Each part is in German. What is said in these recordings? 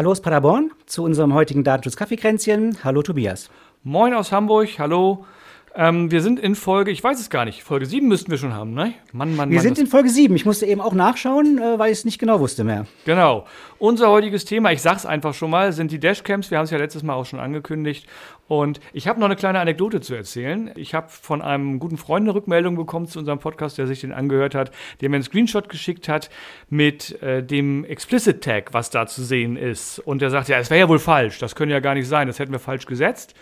Hallo aus Paderborn zu unserem heutigen Datenschutz-Kaffeekränzchen. Hallo Tobias. Moin aus Hamburg, hallo. Ähm, wir sind in Folge, ich weiß es gar nicht, Folge 7 müssten wir schon haben, ne? Mann, Mann, wir Mann, sind in Folge 7. Ich musste eben auch nachschauen, äh, weil ich es nicht genau wusste mehr. Genau. Unser heutiges Thema, ich sag's einfach schon mal, sind die Dashcams. Wir haben es ja letztes Mal auch schon angekündigt. Und ich habe noch eine kleine Anekdote zu erzählen. Ich habe von einem guten Freund eine Rückmeldung bekommen zu unserem Podcast, der sich den angehört hat, der mir einen Screenshot geschickt hat mit äh, dem Explicit Tag, was da zu sehen ist. Und der sagt, ja, es wäre ja wohl falsch. Das könnte ja gar nicht sein. Das hätten wir falsch gesetzt.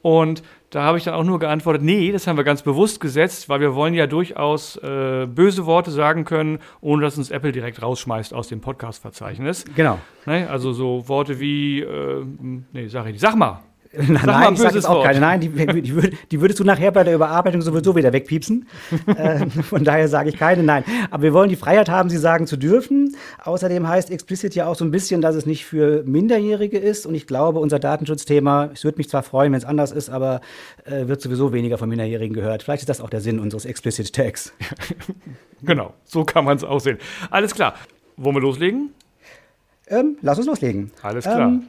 Und da habe ich dann auch nur geantwortet, nee, das haben wir ganz bewusst gesetzt, weil wir wollen ja durchaus äh, böse Worte sagen können, ohne dass uns Apple direkt rausschmeißt aus dem Podcast-Verzeichnis. Genau. Ne? Also so Worte wie, äh, nee, sag ich nicht, sag mal. Nein, sag nein ich sage jetzt auch keine. Nein, die, die, die, würdest du nachher bei der Überarbeitung sowieso wieder wegpiepsen. äh, von daher sage ich keine. Nein, aber wir wollen die Freiheit haben, sie sagen zu dürfen. Außerdem heißt explicit ja auch so ein bisschen, dass es nicht für Minderjährige ist. Und ich glaube, unser Datenschutzthema, es würde mich zwar freuen, wenn es anders ist, aber äh, wird sowieso weniger von Minderjährigen gehört. Vielleicht ist das auch der Sinn unseres explicit Tags. genau, so kann man es auch sehen. Alles klar. Wollen wir loslegen? Ähm, lass uns loslegen. Alles klar. Ähm,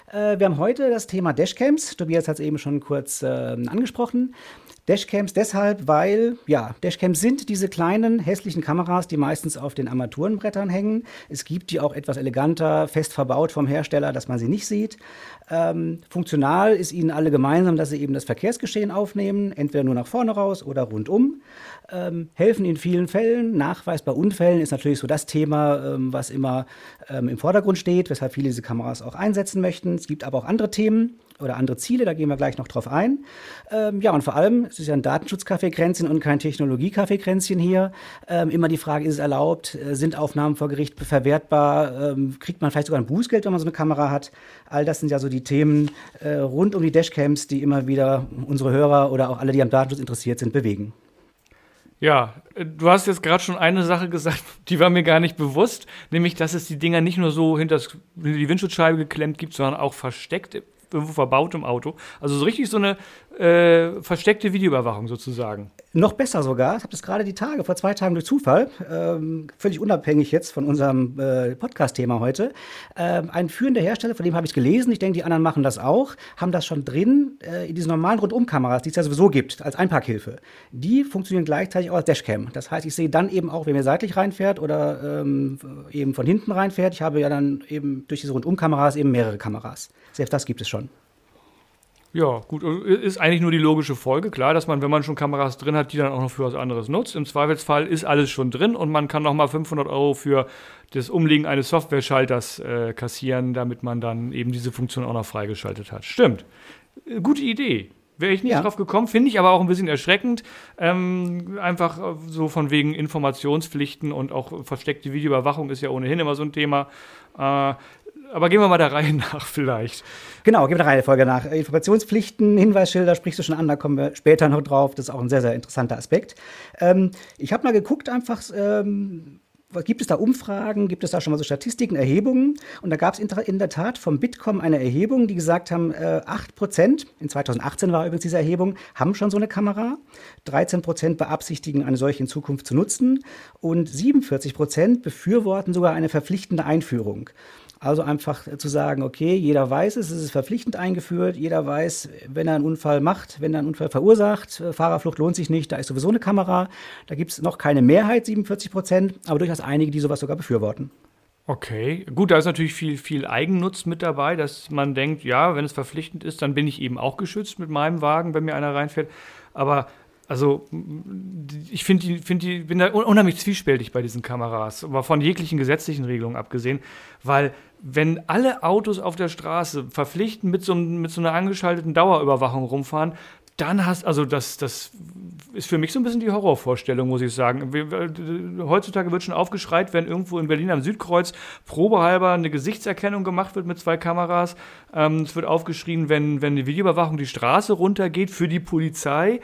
wir haben heute das Thema Dashcams. Tobias hat es eben schon kurz äh, angesprochen. Dashcams deshalb, weil, ja, Dashcams sind diese kleinen hässlichen Kameras, die meistens auf den Armaturenbrettern hängen. Es gibt die auch etwas eleganter, fest verbaut vom Hersteller, dass man sie nicht sieht. Ähm, funktional ist ihnen alle gemeinsam, dass sie eben das Verkehrsgeschehen aufnehmen, entweder nur nach vorne raus oder rundum. Ähm, helfen in vielen Fällen. Nachweis bei Unfällen ist natürlich so das Thema, ähm, was immer ähm, im Vordergrund steht, weshalb viele diese Kameras auch einsetzen möchten. Es gibt aber auch andere Themen oder andere Ziele, da gehen wir gleich noch drauf ein. Ähm, ja, und vor allem, es ist ja ein Datenschutzkaffeekränzchen und kein Technologiekaffeekränzchen hier. Ähm, immer die Frage, ist es erlaubt? Äh, sind Aufnahmen vor Gericht verwertbar? Ähm, kriegt man vielleicht sogar ein Bußgeld, wenn man so eine Kamera hat? All das sind ja so die Themen äh, rund um die Dashcams, die immer wieder unsere Hörer oder auch alle, die am Datenschutz interessiert sind, bewegen. Ja, äh, du hast jetzt gerade schon eine Sache gesagt, die war mir gar nicht bewusst, nämlich, dass es die Dinger nicht nur so hinter die Windschutzscheibe geklemmt gibt, sondern auch versteckt irgendwo verbaut im Auto. Also so richtig so eine äh, versteckte Videoüberwachung sozusagen. Noch besser sogar. Ich habe das gerade die Tage, vor zwei Tagen durch Zufall, ähm, völlig unabhängig jetzt von unserem äh, Podcast-Thema heute. Ähm, ein führender Hersteller, von dem habe ich gelesen, ich denke, die anderen machen das auch, haben das schon drin äh, in diesen normalen Rundumkameras, die es ja sowieso gibt, als Einparkhilfe. Die funktionieren gleichzeitig auch als Dashcam. Das heißt, ich sehe dann eben auch, wenn mir seitlich reinfährt oder ähm, eben von hinten reinfährt. Ich habe ja dann eben durch diese Rundumkameras eben mehrere Kameras. Selbst das gibt es schon. Ja, gut, ist eigentlich nur die logische Folge, klar, dass man, wenn man schon Kameras drin hat, die dann auch noch für was anderes nutzt. Im Zweifelsfall ist alles schon drin und man kann nochmal 500 Euro für das Umlegen eines Software-Schalters äh, kassieren, damit man dann eben diese Funktion auch noch freigeschaltet hat. Stimmt. Gute Idee. Wäre ich nicht ja. drauf gekommen, finde ich aber auch ein bisschen erschreckend. Ähm, einfach so von wegen Informationspflichten und auch versteckte Videoüberwachung ist ja ohnehin immer so ein Thema. Äh, aber gehen wir mal der Reihe nach vielleicht. Genau, gehen wir der Reihenfolge nach. Informationspflichten, Hinweisschilder sprichst du schon an, da kommen wir später noch drauf. Das ist auch ein sehr, sehr interessanter Aspekt. Ähm, ich habe mal geguckt, einfach, ähm, gibt es da Umfragen, gibt es da schon mal so Statistiken, Erhebungen? Und da gab es in der Tat vom Bitkom eine Erhebung, die gesagt haben, äh, 8 Prozent, in 2018 war übrigens diese Erhebung, haben schon so eine Kamera. 13 Prozent beabsichtigen, eine solche in Zukunft zu nutzen. Und 47 Prozent befürworten sogar eine verpflichtende Einführung. Also einfach zu sagen, okay, jeder weiß es, es ist verpflichtend eingeführt, jeder weiß, wenn er einen Unfall macht, wenn er einen Unfall verursacht, äh, Fahrerflucht lohnt sich nicht, da ist sowieso eine Kamera. Da gibt es noch keine Mehrheit, 47 Prozent, aber durchaus einige, die sowas sogar befürworten. Okay, gut, da ist natürlich viel, viel Eigennutz mit dabei, dass man denkt, ja, wenn es verpflichtend ist, dann bin ich eben auch geschützt mit meinem Wagen, wenn mir einer reinfährt. Aber also ich finde die, find die, bin da unheimlich zwiespältig bei diesen Kameras, aber von jeglichen gesetzlichen Regelungen abgesehen, weil wenn alle Autos auf der Straße verpflichtend mit so, mit so einer angeschalteten Dauerüberwachung rumfahren, dann hast, also das, das ist für mich so ein bisschen die Horrorvorstellung, muss ich sagen. Heutzutage wird schon aufgeschreit, wenn irgendwo in Berlin am Südkreuz probehalber eine Gesichtserkennung gemacht wird mit zwei Kameras. Ähm, es wird aufgeschrien, wenn, wenn die Videoüberwachung die Straße runtergeht für die Polizei.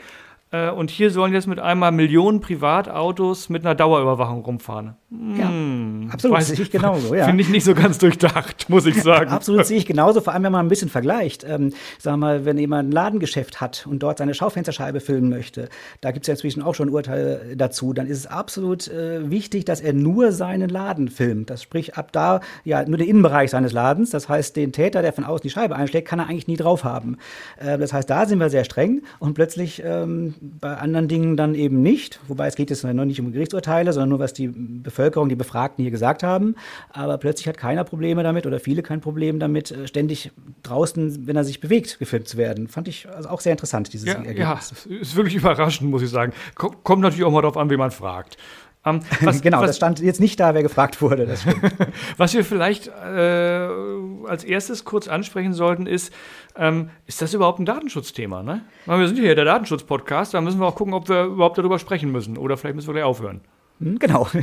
Äh, und hier sollen jetzt mit einmal Millionen Privatautos mit einer Dauerüberwachung rumfahren. Ja, hm, absolut, weiß, sehe ich genauso. Ja. Finde ich nicht so ganz durchdacht, muss ich sagen. absolut sehe ich genauso, vor allem wenn man ein bisschen vergleicht. Ähm, sagen wir mal, wenn jemand ein Ladengeschäft hat und dort seine Schaufensterscheibe filmen möchte, da gibt es ja inzwischen auch schon Urteile dazu, dann ist es absolut äh, wichtig, dass er nur seinen Laden filmt. Das sprich, ab da ja nur den Innenbereich seines Ladens. Das heißt, den Täter, der von außen die Scheibe einschlägt, kann er eigentlich nie drauf haben. Äh, das heißt, da sind wir sehr streng und plötzlich ähm, bei anderen Dingen dann eben nicht. Wobei es geht jetzt noch nicht um Gerichtsurteile, sondern nur was die Bevölkerung die Befragten hier gesagt haben. Aber plötzlich hat keiner Probleme damit oder viele kein Problem damit, äh, ständig draußen, wenn er sich bewegt, gefilmt zu werden. Fand ich also auch sehr interessant, dieses ja, Ergebnis. Ja, ist wirklich überraschend, muss ich sagen. Kommt natürlich auch mal darauf an, wie man fragt. Um, was, genau, was, das stand jetzt nicht da, wer gefragt wurde. was wir vielleicht äh, als erstes kurz ansprechen sollten, ist, ähm, ist das überhaupt ein Datenschutzthema? Ne? Weil wir sind hier der Datenschutz-Podcast, da müssen wir auch gucken, ob wir überhaupt darüber sprechen müssen. Oder vielleicht müssen wir gleich aufhören. Hm, genau.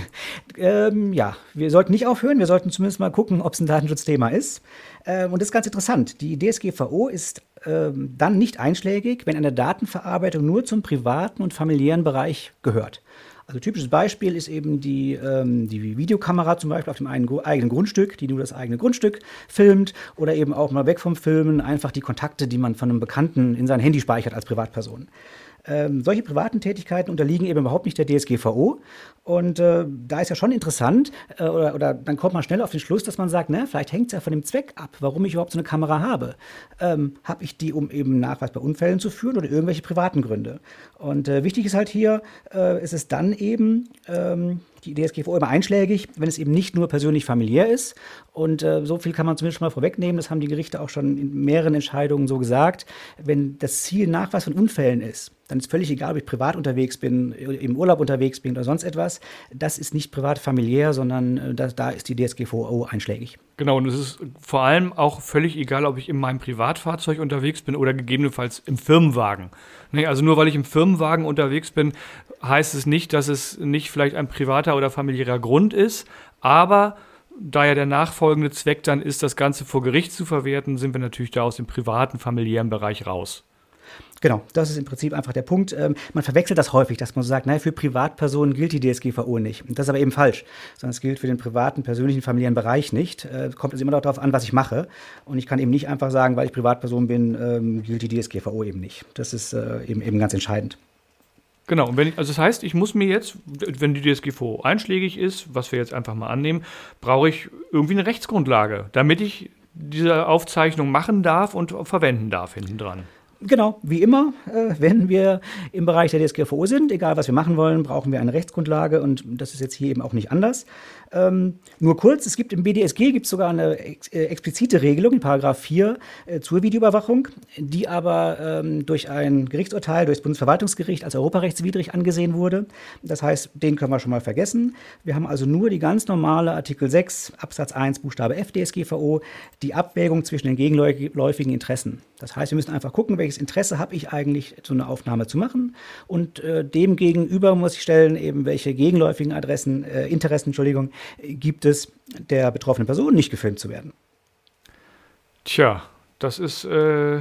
Ähm, ja, wir sollten nicht aufhören, wir sollten zumindest mal gucken, ob es ein Datenschutzthema ist. Ähm, und das ist ganz interessant. Die DSGVO ist ähm, dann nicht einschlägig, wenn eine Datenverarbeitung nur zum privaten und familiären Bereich gehört. Also typisches Beispiel ist eben die, ähm, die Videokamera zum Beispiel auf dem eigenen Grundstück, die nur das eigene Grundstück filmt oder eben auch mal weg vom Filmen einfach die Kontakte, die man von einem Bekannten in sein Handy speichert als Privatperson. Ähm, solche privaten Tätigkeiten unterliegen eben überhaupt nicht der DSGVO. Und äh, da ist ja schon interessant, äh, oder, oder dann kommt man schnell auf den Schluss, dass man sagt, ne, vielleicht hängt es ja von dem Zweck ab, warum ich überhaupt so eine Kamera habe. Ähm, habe ich die, um eben Nachweis bei Unfällen zu führen oder irgendwelche privaten Gründe? Und äh, wichtig ist halt hier, äh, ist es dann eben, ähm, die DSGVO immer einschlägig, wenn es eben nicht nur persönlich familiär ist. Und äh, so viel kann man zumindest schon mal vorwegnehmen. Das haben die Gerichte auch schon in mehreren Entscheidungen so gesagt. Wenn das Ziel Nachweis von Unfällen ist, dann ist völlig egal, ob ich privat unterwegs bin, im Urlaub unterwegs bin oder sonst etwas. Das ist nicht privat familiär, sondern äh, da, da ist die DSGVO einschlägig. Genau, und es ist vor allem auch völlig egal, ob ich in meinem Privatfahrzeug unterwegs bin oder gegebenenfalls im Firmenwagen. Also nur weil ich im Firmenwagen unterwegs bin, heißt es nicht, dass es nicht vielleicht ein privater oder familiärer Grund ist, aber da ja der nachfolgende Zweck dann ist, das Ganze vor Gericht zu verwerten, sind wir natürlich da aus dem privaten, familiären Bereich raus. Genau, das ist im Prinzip einfach der Punkt. Ähm, man verwechselt das häufig, dass man so sagt, naja, für Privatpersonen gilt die DSGVO nicht. Das ist aber eben falsch, sondern es gilt für den privaten, persönlichen, familiären Bereich nicht. Äh, kommt es immer darauf an, was ich mache. Und ich kann eben nicht einfach sagen, weil ich Privatperson bin, ähm, gilt die DSGVO eben nicht. Das ist äh, eben, eben ganz entscheidend. Genau, und wenn ich, also das heißt, ich muss mir jetzt, wenn die DSGVO einschlägig ist, was wir jetzt einfach mal annehmen, brauche ich irgendwie eine Rechtsgrundlage, damit ich diese Aufzeichnung machen darf und verwenden darf hinten dran. Genau, wie immer, äh, wenn wir im Bereich der DSGVO sind, egal was wir machen wollen, brauchen wir eine Rechtsgrundlage und das ist jetzt hier eben auch nicht anders. Ähm, nur kurz, es gibt im BDSG gibt sogar eine ex äh, explizite Regelung Paragraph 4 äh, zur Videoüberwachung, die aber ähm, durch ein Gerichtsurteil, durch das Bundesverwaltungsgericht als europarechtswidrig angesehen wurde. Das heißt, den können wir schon mal vergessen. Wir haben also nur die ganz normale Artikel 6 Absatz 1 Buchstabe F DSGVO, die Abwägung zwischen den gegenläufigen Interessen. Das heißt, wir müssen einfach gucken, welches Interesse habe ich eigentlich, so eine Aufnahme zu machen und äh, dem muss ich stellen, eben welche gegenläufigen Adressen, äh, Interessen, Entschuldigung, gibt es der betroffenen Person nicht gefilmt zu werden. Tja, das ist äh,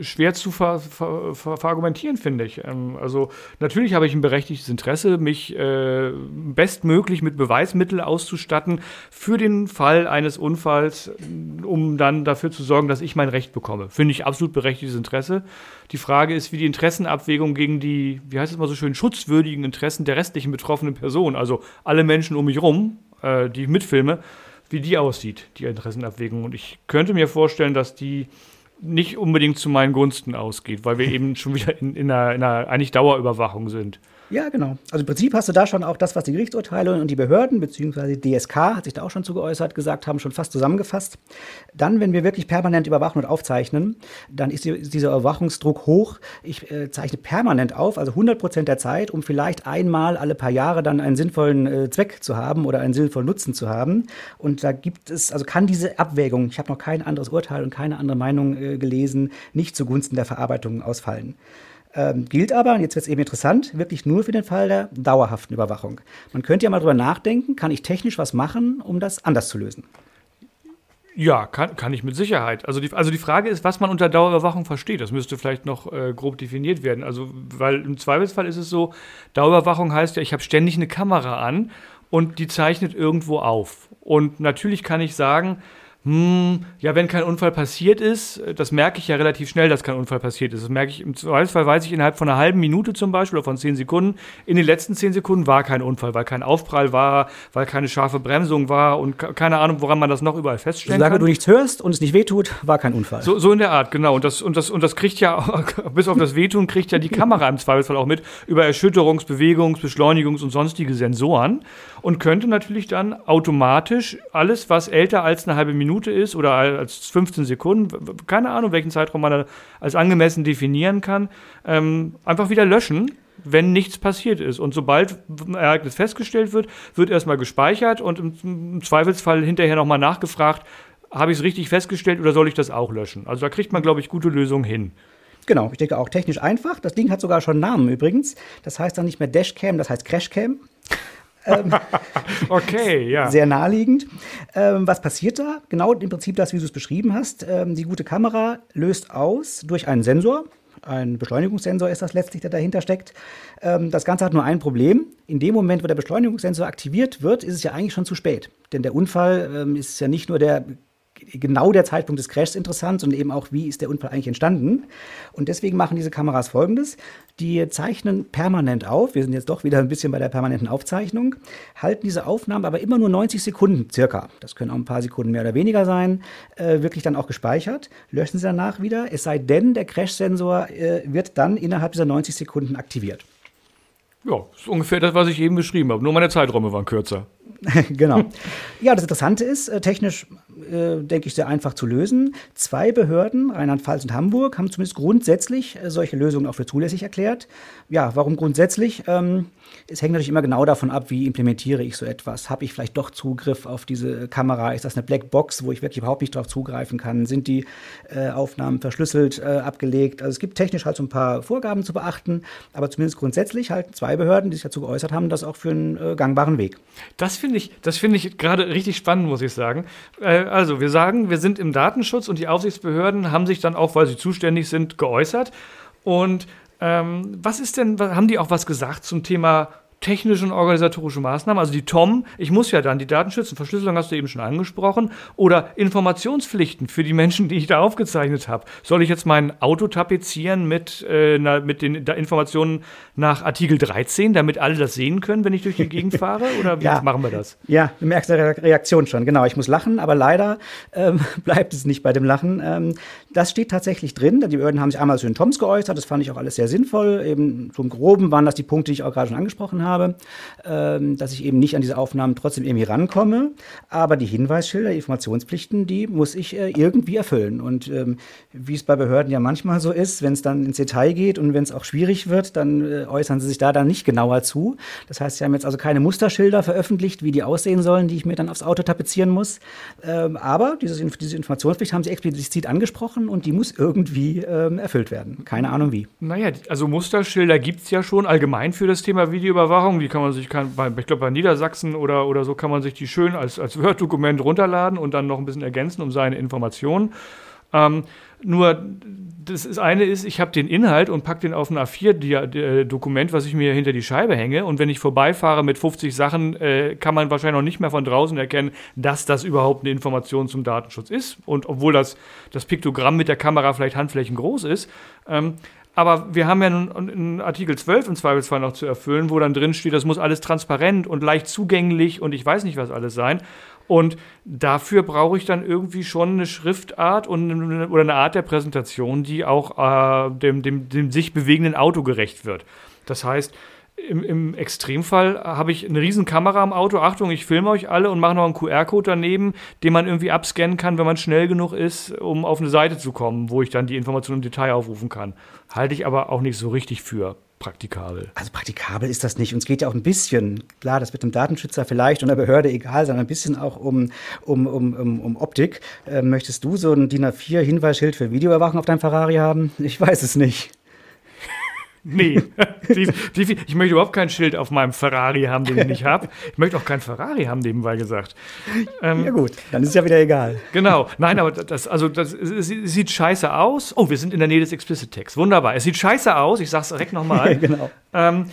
schwer zu ver, ver, ver, verargumentieren, finde ich. Ähm, also natürlich habe ich ein berechtigtes Interesse, mich äh, bestmöglich mit Beweismitteln auszustatten für den Fall eines Unfalls, um dann dafür zu sorgen, dass ich mein Recht bekomme. Finde ich absolut berechtigtes Interesse. Die Frage ist, wie die Interessenabwägung gegen die, wie heißt es mal so schön, schutzwürdigen Interessen der restlichen betroffenen Person, also alle Menschen um mich herum, äh, die ich mitfilme, wie die aussieht, die Interessenabwägung. Und ich könnte mir vorstellen, dass die nicht unbedingt zu meinen Gunsten ausgeht, weil wir eben schon wieder in, in, einer, in einer eigentlich Dauerüberwachung sind. Ja, genau. Also im Prinzip hast du da schon auch das, was die Gerichtsurteile und die Behörden, die DSK hat sich da auch schon zu geäußert, gesagt haben, schon fast zusammengefasst. Dann, wenn wir wirklich permanent überwachen und aufzeichnen, dann ist dieser Überwachungsdruck hoch. Ich äh, zeichne permanent auf, also 100 Prozent der Zeit, um vielleicht einmal alle paar Jahre dann einen sinnvollen äh, Zweck zu haben oder einen sinnvollen Nutzen zu haben. Und da gibt es, also kann diese Abwägung, ich habe noch kein anderes Urteil und keine andere Meinung äh, gelesen, nicht zugunsten der Verarbeitung ausfallen. Ähm, gilt aber, und jetzt wird es eben interessant, wirklich nur für den Fall der dauerhaften Überwachung. Man könnte ja mal drüber nachdenken, kann ich technisch was machen, um das anders zu lösen? Ja, kann, kann ich mit Sicherheit. Also die, also die Frage ist, was man unter Dauerüberwachung versteht. Das müsste vielleicht noch äh, grob definiert werden. Also, weil im Zweifelsfall ist es so, Dauerüberwachung heißt ja, ich habe ständig eine Kamera an und die zeichnet irgendwo auf. Und natürlich kann ich sagen, hm, ja, wenn kein Unfall passiert ist, das merke ich ja relativ schnell, dass kein Unfall passiert ist. Das merke ich im Zweifelsfall, weiß ich innerhalb von einer halben Minute zum Beispiel oder von zehn Sekunden. In den letzten zehn Sekunden war kein Unfall, weil kein Aufprall war, weil keine scharfe Bremsung war und keine Ahnung, woran man das noch überall feststellen Solange kann. du nichts hörst und es nicht wehtut, war kein Unfall. So, so in der Art, genau. Und das, und, das, und das kriegt ja, bis auf das Wehtun, kriegt ja die Kamera im Zweifelsfall auch mit über Erschütterungs-, Bewegungs-, Beschleunigungs- und sonstige Sensoren und könnte natürlich dann automatisch alles, was älter als eine halbe Minute ist oder als 15 Sekunden, keine Ahnung, welchen Zeitraum man als angemessen definieren kann, ähm, einfach wieder löschen wenn nichts passiert ist. Und sobald ein Ereignis festgestellt wird, wird erstmal gespeichert und im, Zweifelsfall hinterher nochmal nachgefragt, habe ich es richtig festgestellt oder soll ich das auch löschen? Also da kriegt man, glaube ich, gute Lösungen hin. Genau, ich denke auch technisch einfach. Das Ding hat sogar schon Namen übrigens. Das heißt dann nicht mehr Dashcam, das heißt Crashcam. Ähm, okay, ja. Sehr naheliegend. Ähm, was passiert da? Genau im Prinzip das, wie du es beschrieben hast. Ähm, die gute Kamera löst aus durch einen Sensor. Ein Beschleunigungssensor ist das letztlich, der dahinter steckt. Ähm, das Ganze hat nur ein Problem. In dem Moment, wo der Beschleunigungssensor aktiviert wird, ist es ja eigentlich schon zu spät. Denn der Unfall ähm, ist ja nicht nur der genau der Zeitpunkt des Crashs interessant, sondern eben auch, wie ist der Unfall eigentlich entstanden. Und deswegen machen diese Kameras folgendes. Die zeichnen permanent auf. Wir sind jetzt doch wieder ein bisschen bei der permanenten Aufzeichnung. Halten diese Aufnahmen aber immer nur 90 Sekunden circa. Das können auch ein paar Sekunden mehr oder weniger sein. Äh, wirklich dann auch gespeichert. Löschen sie danach wieder. Es sei denn, der Crash-Sensor äh, wird dann innerhalb dieser 90 Sekunden aktiviert. Ja, das ist ungefähr das, was ich eben beschrieben habe. Nur meine Zeiträume waren kürzer. genau. Ja, das Interessante ist, äh, technisch äh, denke ich, sehr einfach zu lösen. Zwei Behörden, Rheinland-Pfalz und Hamburg, haben zumindest grundsätzlich äh, solche Lösungen auch für zulässig erklärt. Ja, warum grundsätzlich? Ähm, es hängt natürlich immer genau davon ab, wie implementiere ich so etwas. Habe ich vielleicht doch Zugriff auf diese Kamera? Ist das eine Blackbox, wo ich wirklich überhaupt nicht darauf zugreifen kann? Sind die äh, Aufnahmen verschlüsselt äh, abgelegt? Also es gibt technisch halt so ein paar Vorgaben zu beachten, aber zumindest grundsätzlich halten zwei Behörden, die sich dazu geäußert haben, das auch für einen gangbaren Weg. Das finde ich, das ich gerade richtig spannend, muss ich sagen. Äh, also wir sagen, wir sind im Datenschutz und die Aufsichtsbehörden haben sich dann auch, weil sie zuständig sind, geäußert. Und ähm, was ist denn, haben die auch was gesagt zum Thema technische und organisatorische Maßnahmen, also die TOM, ich muss ja dann die Datenschützen, Verschlüsselung hast du eben schon angesprochen, oder Informationspflichten für die Menschen, die ich da aufgezeichnet habe. Soll ich jetzt mein Auto tapezieren mit, äh, na, mit den Informationen nach Artikel 13, damit alle das sehen können, wenn ich durch die Gegend fahre? Oder wie ja. machen wir das? Ja, du merkst die Reaktion schon. Genau, ich muss lachen, aber leider ähm, bleibt es nicht bei dem Lachen. Ähm, das steht tatsächlich drin. Die Behörden haben sich einmal zu den TOMs geäußert, das fand ich auch alles sehr sinnvoll. Eben zum Groben waren das die Punkte, die ich auch gerade schon angesprochen habe habe, ähm, dass ich eben nicht an diese Aufnahmen trotzdem irgendwie rankomme. Aber die Hinweisschilder, die Informationspflichten, die muss ich äh, irgendwie erfüllen. Und ähm, wie es bei Behörden ja manchmal so ist, wenn es dann ins Detail geht und wenn es auch schwierig wird, dann äh, äußern sie sich da dann nicht genauer zu. Das heißt, sie haben jetzt also keine Musterschilder veröffentlicht, wie die aussehen sollen, die ich mir dann aufs Auto tapezieren muss. Ähm, aber dieses, diese Informationspflicht haben sie explizit angesprochen und die muss irgendwie ähm, erfüllt werden. Keine Ahnung wie. Naja, also Musterschilder gibt es ja schon allgemein für das Thema Videoüberwachung. Überwachung, die kann man sich, kann, bei, ich glaube bei Niedersachsen oder, oder so kann man sich die schön als, als Word-Dokument runterladen und dann noch ein bisschen ergänzen um seine Informationen. Ähm, nur das ist eine ist, ich habe den Inhalt und packe den auf ein A4-Dokument, was ich mir hinter die Scheibe hänge. Und wenn ich vorbeifahre mit 50 Sachen, äh, kann man wahrscheinlich noch nicht mehr von draußen erkennen, dass das überhaupt eine Information zum Datenschutz ist. Und obwohl das, das Piktogramm mit der Kamera vielleicht handflächengroß ist, ähm, aber wir haben ja nun einen Artikel 12 im Zweifelsfall noch zu erfüllen, wo dann drin steht, das muss alles transparent und leicht zugänglich und ich weiß nicht was alles sein. Und dafür brauche ich dann irgendwie schon eine Schriftart und oder eine Art der Präsentation, die auch äh, dem, dem, dem sich bewegenden Auto gerecht wird. Das heißt, im, im Extremfall habe ich eine riesen Kamera am Auto. Achtung, ich filme euch alle und mache noch einen QR-Code daneben, den man irgendwie abscannen kann, wenn man schnell genug ist, um auf eine Seite zu kommen, wo ich dann die Informationen im Detail aufrufen kann. Halte ich aber auch nicht so richtig für praktikabel. Also praktikabel ist das nicht. Uns geht ja auch ein bisschen, klar, das wird dem Datenschützer vielleicht und der Behörde egal, sondern ein bisschen auch um, um, um, um, um Optik. Äh, möchtest du so ein DIN A4-Hinweisschild für Videoüberwachung auf deinem Ferrari haben? Ich weiß es nicht. Nee, die, die, ich möchte überhaupt kein Schild auf meinem Ferrari haben, den ich nicht habe. Ich möchte auch kein Ferrari haben, nebenbei gesagt. Ähm, ja gut, dann ist es ja wieder egal. Genau, nein, aber das, also das, es, es sieht scheiße aus. Oh, wir sind in der Nähe des Explicit Text. Wunderbar. Es sieht scheiße aus. Ich sag's direkt nochmal. genau. Ähm,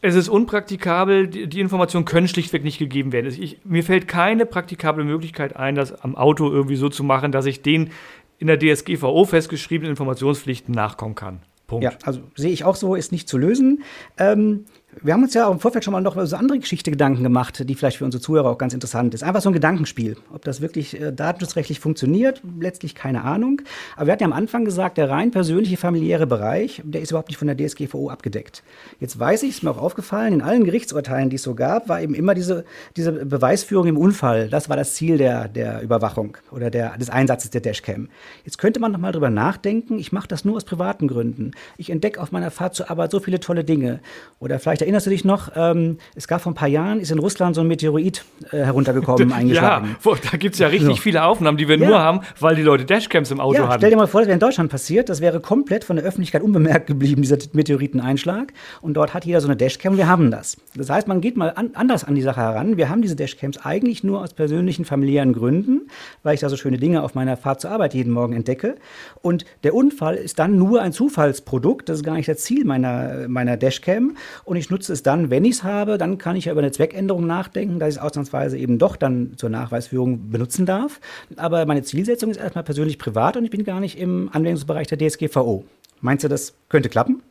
es ist unpraktikabel, die, die, Informationen können schlichtweg nicht gegeben werden. Ich, mir fällt keine praktikable Möglichkeit ein, das am Auto irgendwie so zu machen, dass ich den in der DSGVO festgeschriebenen Informationspflichten nachkommen kann. Punkt. Ja, also sehe ich auch so, ist nicht zu lösen. Ähm, wir haben uns ja auch im Vorfeld schon mal noch über so andere Geschichte Gedanken gemacht, die vielleicht für unsere Zuhörer auch ganz interessant ist. Einfach so ein Gedankenspiel. Ob das wirklich äh, datenschutzrechtlich funktioniert, letztlich keine Ahnung. Aber wir hatten ja am Anfang gesagt, der rein persönliche familiäre Bereich, der ist überhaupt nicht von der DSGVO abgedeckt. Jetzt weiß ich, ist mir auch aufgefallen, in allen Gerichtsurteilen, die es so gab, war eben immer diese, diese Beweisführung im Unfall. Das war das Ziel der, der Überwachung oder der, des Einsatzes der Dashcam. Jetzt könnte man noch mal drüber nachdenken, ich mache das nur aus privaten Gründen. Ich entdecke auf meiner Fahrt zur Arbeit so viele tolle Dinge. Oder vielleicht erinnerst du dich noch, ähm, es gab vor ein paar Jahren, ist in Russland so ein Meteorit äh, heruntergekommen, eingeschlagen. Ja, da gibt es ja richtig so. viele Aufnahmen, die wir ja. nur haben, weil die Leute Dashcams im Auto ja, hatten. Stell dir mal vor, das wäre in Deutschland passiert, das wäre komplett von der Öffentlichkeit unbemerkt geblieben, dieser Meteoriteneinschlag. Und dort hat jeder so eine Dashcam und wir haben das. Das heißt, man geht mal an, anders an die Sache heran. Wir haben diese Dashcams eigentlich nur aus persönlichen, familiären Gründen, weil ich da so schöne Dinge auf meiner Fahrt zur Arbeit jeden Morgen entdecke. Und der Unfall ist dann nur ein Zufallsprodukt, das ist gar nicht das Ziel meiner, meiner Dashcam. Und ich nutze es dann, wenn ich es habe, dann kann ich ja über eine Zweckänderung nachdenken, dass ich es ausnahmsweise eben doch dann zur Nachweisführung benutzen darf. Aber meine Zielsetzung ist erstmal persönlich privat und ich bin gar nicht im Anwendungsbereich der DSGVO. Meinst du, das könnte klappen?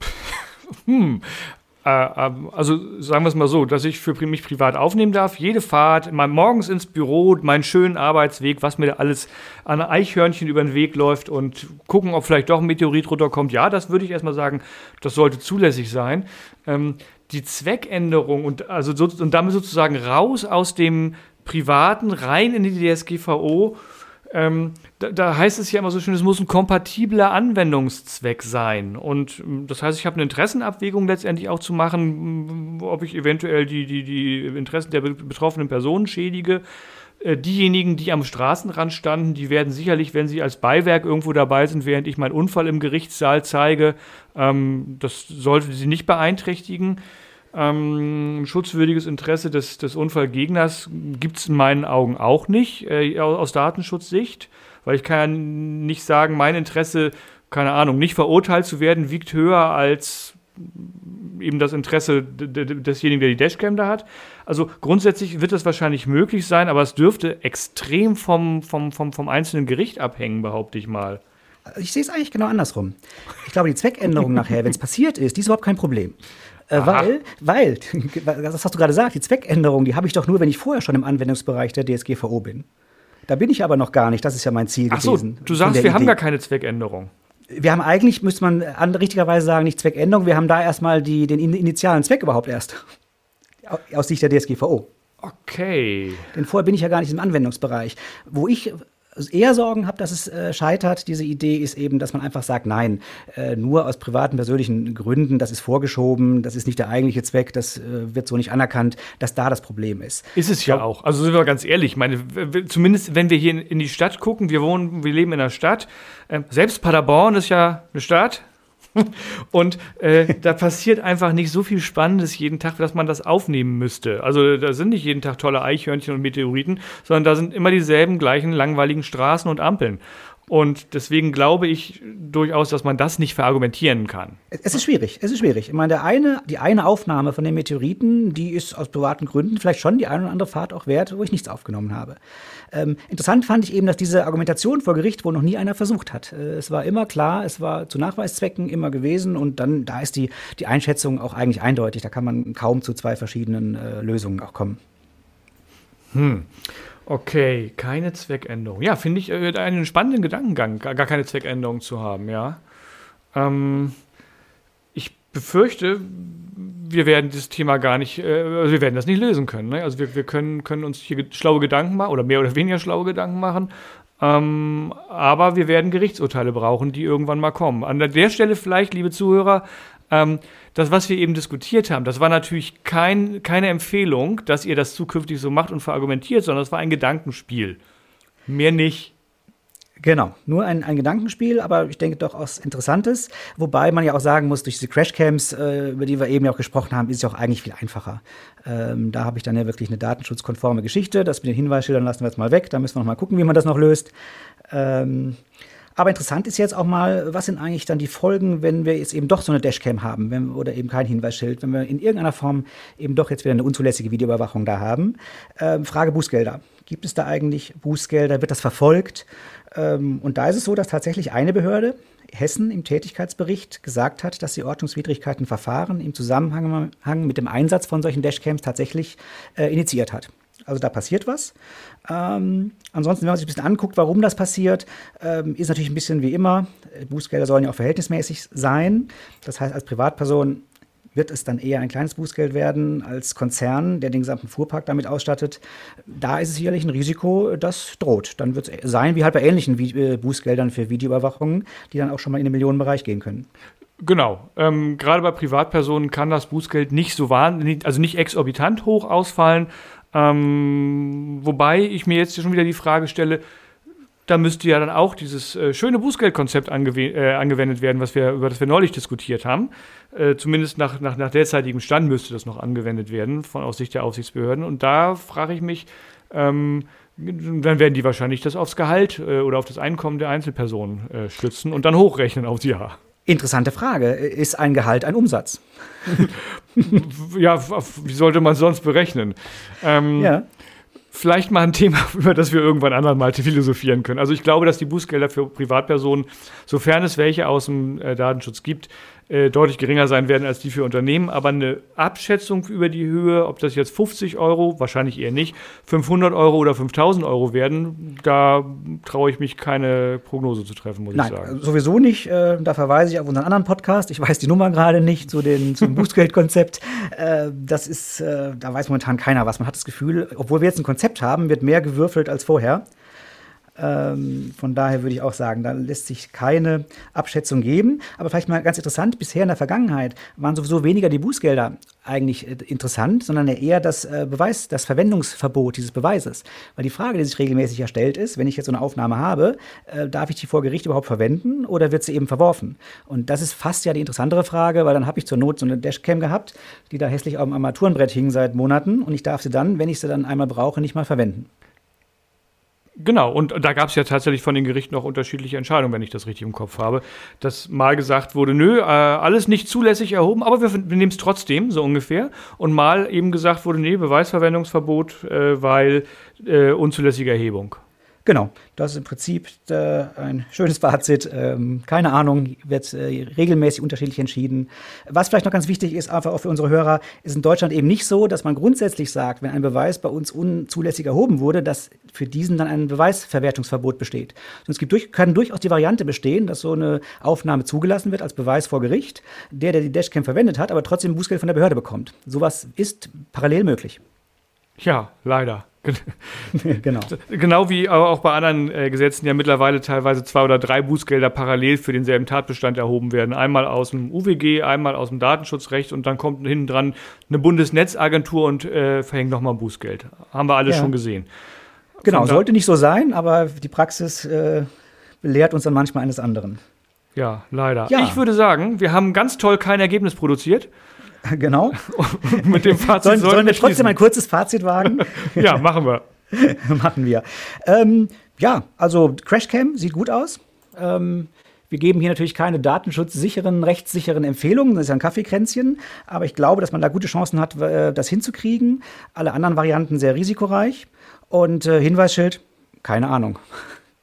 hm. Äh, ähm, also sagen wir es mal so, dass ich für mich privat aufnehmen darf, jede Fahrt, mal morgens ins Büro, meinen schönen Arbeitsweg, was mir da alles an Eichhörnchen über den Weg läuft und gucken, ob vielleicht doch ein Meteorit runterkommt. Ja, das würde ich erstmal sagen, das sollte zulässig sein. Ähm, die Zweckänderung und, also so, und damit sozusagen raus aus dem Privaten rein in die DSGVO ähm, da, da, heißt es ja immer so schön, es muss ein kompatibler Anwendungszweck sein. Und ähm, das heißt, ich habe eine Interessenabwägung letztendlich auch zu machen, ob ich eventuell die, die, die Interessen der betroffenen Personen schädige. Äh, diejenigen, die am Straßenrand standen, die werden sicherlich, wenn sie als Beiwerk irgendwo dabei sind, während ich meinen Unfall im Gerichtssaal zeige, ähm, das sollte sie nicht beeinträchtigen. Ähm, ein schutzwürdiges Interesse des, des Unfallgegners gibt es in meinen Augen auch nicht, äh, aus Datenschutzsicht, weil ich kann ja nicht sagen, mein Interesse, keine Ahnung, nicht verurteilt zu werden, wiegt höher als eben das Interesse desjenigen, der die Dashcam da hat. Also grundsätzlich wird das wahrscheinlich möglich sein, aber es dürfte extrem vom, vom, vom, vom einzelnen Gericht abhängen, behaupte ich mal. Ich sehe es eigentlich genau andersrum. Ich glaube, die Zweckänderung nachher, wenn es passiert ist, die ist überhaupt kein Problem. Äh, weil, weil, das hast du gerade gesagt, die Zweckänderung, die habe ich doch nur, wenn ich vorher schon im Anwendungsbereich der DSGVO bin. Da bin ich aber noch gar nicht, das ist ja mein Ziel Ach so, gewesen. Du sagst, wir Idee. haben gar keine Zweckänderung. Wir haben eigentlich, müsste man an, richtigerweise sagen, nicht Zweckänderung, wir haben da erstmal die, den initialen Zweck überhaupt erst. Aus Sicht der DSGVO. Okay. Denn vorher bin ich ja gar nicht im Anwendungsbereich. Wo ich eher Sorgen habe, dass es äh, scheitert, diese Idee, ist eben, dass man einfach sagt, nein, äh, nur aus privaten, persönlichen Gründen, das ist vorgeschoben, das ist nicht der eigentliche Zweck, das äh, wird so nicht anerkannt, dass da das Problem ist. Ist es ja auch. Also sind wir ganz ehrlich, ich meine, zumindest wenn wir hier in, in, die Stadt gucken, wir wohnen, wir leben in einer Stadt, ähm, selbst Paderborn ist ja eine Stadt, und äh, da passiert einfach nicht so viel Spannendes jeden Tag, dass man das aufnehmen müsste. Also da sind nicht jeden Tag tolle Eichhörnchen und Meteoriten, sondern da sind immer dieselben gleichen langweiligen Straßen und Ampeln. Und deswegen glaube ich durchaus, dass man das nicht verargumentieren kann. Es ist schwierig, es ist schwierig. Ich meine, der eine, die eine Aufnahme von den Meteoriten, die ist aus privaten Gründen vielleicht schon die eine oder andere Fahrt auch wert, wo ich nichts aufgenommen habe. Ähm, interessant fand ich eben, dass diese Argumentation vor Gericht wohl noch nie einer versucht hat. Äh, es war immer klar, es war zu Nachweiszwecken immer gewesen und dann, da ist die, die Einschätzung auch eigentlich eindeutig. Da kann man kaum zu zwei verschiedenen äh, Lösungen auch kommen. Hm. Okay, keine Zweckänderung. Ja, finde ich äh, einen spannenden Gedankengang, gar, keine Zweckänderung zu haben, ja. Ähm, befürchte, wir werden das Thema gar nicht, äh, also wir werden das nicht lösen können. Ne? Also wir, wir können, können uns hier schlaue Gedanken machen oder mehr oder weniger schlaue Gedanken machen. Ähm, aber wir werden Gerichtsurteile brauchen, die irgendwann mal kommen. An der Stelle vielleicht, liebe Zuhörer, ähm, das, was wir eben diskutiert haben, das war natürlich kein, keine Empfehlung, dass ihr das zukünftig so macht und verargumentiert, sondern das war ein Gedankenspiel. Mehr nicht. Genau, nur ein, ein Gedankenspiel, aber ich denke doch auch Interessantes. Wobei man ja auch sagen muss, durch diese Crashcams, äh, über die wir eben ja auch gesprochen haben, ist es ja auch eigentlich viel einfacher. Ähm, da habe ich dann ja wirklich eine datenschutzkonforme Geschichte. Das mit den Hinweisschildern lassen wir jetzt mal weg. Da müssen wir noch mal gucken, wie man das noch löst. Ähm, aber interessant ist jetzt auch mal, was sind eigentlich dann die Folgen, wenn wir jetzt eben doch so eine Dashcam haben wenn, oder eben kein Hinweisschild, wenn wir in irgendeiner Form eben doch jetzt wieder eine unzulässige Videoüberwachung da haben. Ähm, Frage Bußgelder. Gibt es da eigentlich Bußgelder? Wird das verfolgt? Ähm, und da ist es so, dass tatsächlich eine Behörde, Hessen, im Tätigkeitsbericht gesagt hat, dass sie Ordnungswidrigkeitenverfahren im Zusammenhang mit dem Einsatz von solchen Dashcams tatsächlich äh, initiiert hat. Also da passiert was. Ähm, ansonsten, wenn man sich ein bisschen anguckt, warum das passiert, ähm, ist natürlich ein bisschen wie immer. Bußgelder sollen ja auch verhältnismäßig sein. Das heißt, als Privatperson wird es dann eher ein kleines Bußgeld werden als Konzern, der den gesamten Fuhrpark damit ausstattet. Da ist es sicherlich ein Risiko, das droht. Dann wird es sein wie halt bei ähnlichen äh, Bußgeldern für Videoüberwachungen, die dann auch schon mal in den Millionenbereich gehen können. Genau. Ähm, gerade bei Privatpersonen kann das Bußgeld nicht so wahnsinnig, also nicht exorbitant hoch ausfallen. Ähm, wobei ich mir jetzt schon wieder die Frage stelle, da müsste ja dann auch dieses äh, schöne Bußgeldkonzept angew äh, angewendet werden, was wir, über das wir neulich diskutiert haben. Äh, zumindest nach, nach, nach derzeitigem Stand müsste das noch angewendet werden, von aus Sicht der Aufsichtsbehörden. Und da frage ich mich, ähm, dann werden die wahrscheinlich das aufs Gehalt äh, oder auf das Einkommen der Einzelperson äh, stützen und dann hochrechnen aufs Jahr. Interessante Frage. Ist ein Gehalt ein Umsatz? ja, wie sollte man sonst berechnen? Ähm, ja vielleicht mal ein Thema, über das wir irgendwann anderen mal philosophieren können. Also ich glaube, dass die Bußgelder für Privatpersonen, sofern es welche aus dem äh, Datenschutz gibt, äh, deutlich geringer sein werden als die für Unternehmen. Aber eine Abschätzung über die Höhe, ob das jetzt 50 Euro, wahrscheinlich eher nicht, 500 Euro oder 5000 Euro werden, da traue ich mich keine Prognose zu treffen, muss Nein, ich sagen. sowieso nicht. Äh, da verweise ich auf unseren anderen Podcast. Ich weiß die Nummer gerade nicht zu den, zum Bußgeldkonzept. Äh, das ist, äh, da weiß momentan keiner was. Man hat das Gefühl, obwohl wir jetzt ein Konzept haben, wird mehr gewürfelt als vorher. Ähm, von daher würde ich auch sagen, da lässt sich keine Abschätzung geben. Aber vielleicht mal ganz interessant, bisher in der Vergangenheit waren sowieso weniger die Bußgelder eigentlich äh, interessant, sondern eher das äh, Beweis, das Verwendungsverbot dieses Beweises. Weil die Frage, die sich regelmäßig erstellt ist, wenn ich jetzt so eine Aufnahme habe, äh, darf ich die vor Gericht überhaupt verwenden oder wird sie eben verworfen? Und das ist fast ja die interessantere Frage, weil dann habe ich zur Not so eine Dashcam gehabt, die da hässlich auf dem Armaturenbrett hing seit Monaten und ich darf sie dann, wenn ich sie dann einmal brauche, nicht mal verwenden. Genau, und da gab es ja tatsächlich von den Gerichten auch unterschiedliche Entscheidungen, wenn ich das richtig im Kopf habe. Dass mal gesagt wurde, nö, äh, alles nicht zulässig erhoben, aber wir, wir nehmen es trotzdem, so ungefähr. Und mal eben gesagt wurde, nee, Beweisverwendungsverbot, äh, weil äh, unzulässige Erhebung. Genau, das ist im Prinzip äh, ein schönes Fazit. Ähm, keine Ahnung, wird äh, regelmäßig unterschiedlich entschieden. Was vielleicht noch ganz wichtig ist, einfach auch für unsere Hörer, ist in Deutschland eben nicht so, dass man grundsätzlich sagt, wenn ein Beweis bei uns unzulässig erhoben wurde, dass für diesen dann ein Beweisverwertungsverbot besteht. Und es gibt durch, kann durchaus die Variante bestehen, dass so eine Aufnahme zugelassen wird als Beweis vor Gericht, der, der die Dashcam verwendet hat, aber trotzdem Bußgeld von der Behörde bekommt. Sowas ist parallel möglich. Ja, leider. genau. Genau wie auch bei anderen äh, Gesetzen ja mittlerweile teilweise zwei oder drei Bußgelder parallel für denselben Tatbestand erhoben werden. Einmal aus dem UWG, einmal aus dem Datenschutzrecht und dann kommt hinten dran eine Bundesnetzagentur und äh, verhängt nochmal Bußgeld. Haben wir alles ja. schon gesehen. Genau, sollte nicht so sein, aber die Praxis äh, lehrt uns dann manchmal eines anderen. Ja, leider. Ja. Ich würde sagen, wir haben ganz toll kein Ergebnis produziert. Genau. Mit dem Fazit sollen, sollen, sollen wir trotzdem ein kurzes Fazit wagen? ja, machen wir. machen wir. Ähm, ja, also Crashcam sieht gut aus. Ähm, wir geben hier natürlich keine datenschutzsicheren, rechtssicheren Empfehlungen. Das ist ja ein Kaffeekränzchen. Aber ich glaube, dass man da gute Chancen hat, äh, das hinzukriegen. Alle anderen Varianten sehr risikoreich. Und äh, Hinweisschild, keine Ahnung.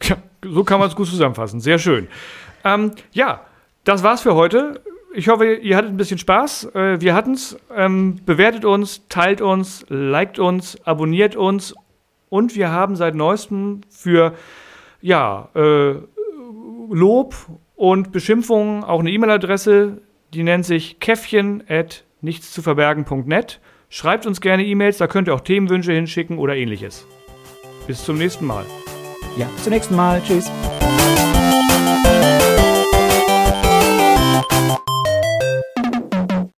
Ja, so kann man es gut zusammenfassen. Sehr schön. Ähm, ja, das war's für heute ich hoffe, ihr hattet ein bisschen Spaß. Äh, wir hatten es. Ähm, bewertet uns, teilt uns, liked uns, abonniert uns. Und wir haben seit neuestem für ja, äh, Lob und Beschimpfungen auch eine E-Mail-Adresse Die nennt sich käffchen at nichtszuverbergen.net. Schreibt uns gerne E-Mails, da könnt ihr auch Themenwünsche hinschicken oder ähnliches. Bis zum nächsten Mal. Ja, bis zum nächsten Mal. Tschüss.